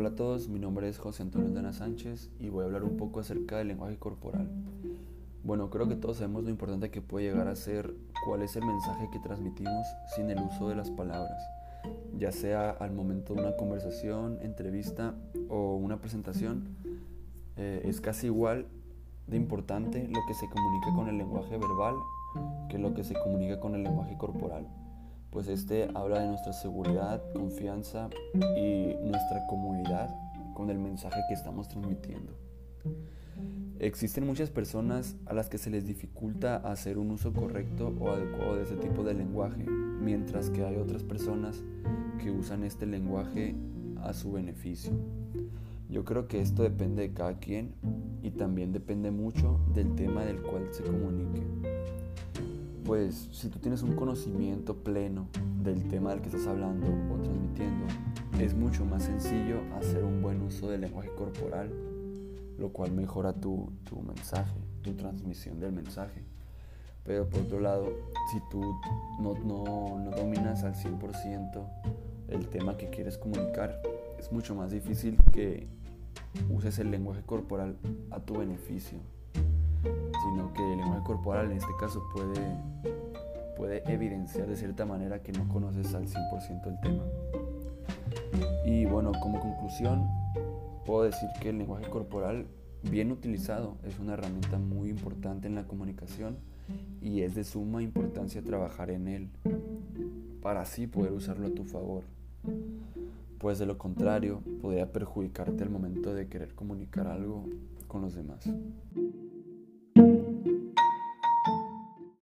Hola a todos, mi nombre es José Antonio Dana Sánchez y voy a hablar un poco acerca del lenguaje corporal. Bueno, creo que todos sabemos lo importante que puede llegar a ser cuál es el mensaje que transmitimos sin el uso de las palabras, ya sea al momento de una conversación, entrevista o una presentación. Eh, es casi igual de importante lo que se comunica con el lenguaje verbal que lo que se comunica con el lenguaje corporal pues este habla de nuestra seguridad, confianza y nuestra comunidad con el mensaje que estamos transmitiendo. Existen muchas personas a las que se les dificulta hacer un uso correcto o adecuado de este tipo de lenguaje, mientras que hay otras personas que usan este lenguaje a su beneficio. Yo creo que esto depende de cada quien y también depende mucho del tema del cual se comunique pues si tú tienes un conocimiento pleno del tema del que estás hablando o transmitiendo, es mucho más sencillo hacer un buen uso del lenguaje corporal, lo cual mejora tu, mensaje, tu transmisión del mensaje. Pero por otro lado, si tú no, no dominas al 100% el tema que quieres comunicar, es mucho más difícil que uses el lenguaje corporal a tu beneficio corporal en este caso puede, puede evidenciar de cierta manera que no conoces al 100% el tema. Y bueno, como conclusión, puedo decir que el lenguaje corporal bien utilizado es una herramienta muy importante en la comunicación y es de suma importancia trabajar en él para así poder usarlo a tu favor. Pues de lo contrario, podría perjudicarte al momento de querer comunicar algo con los demás.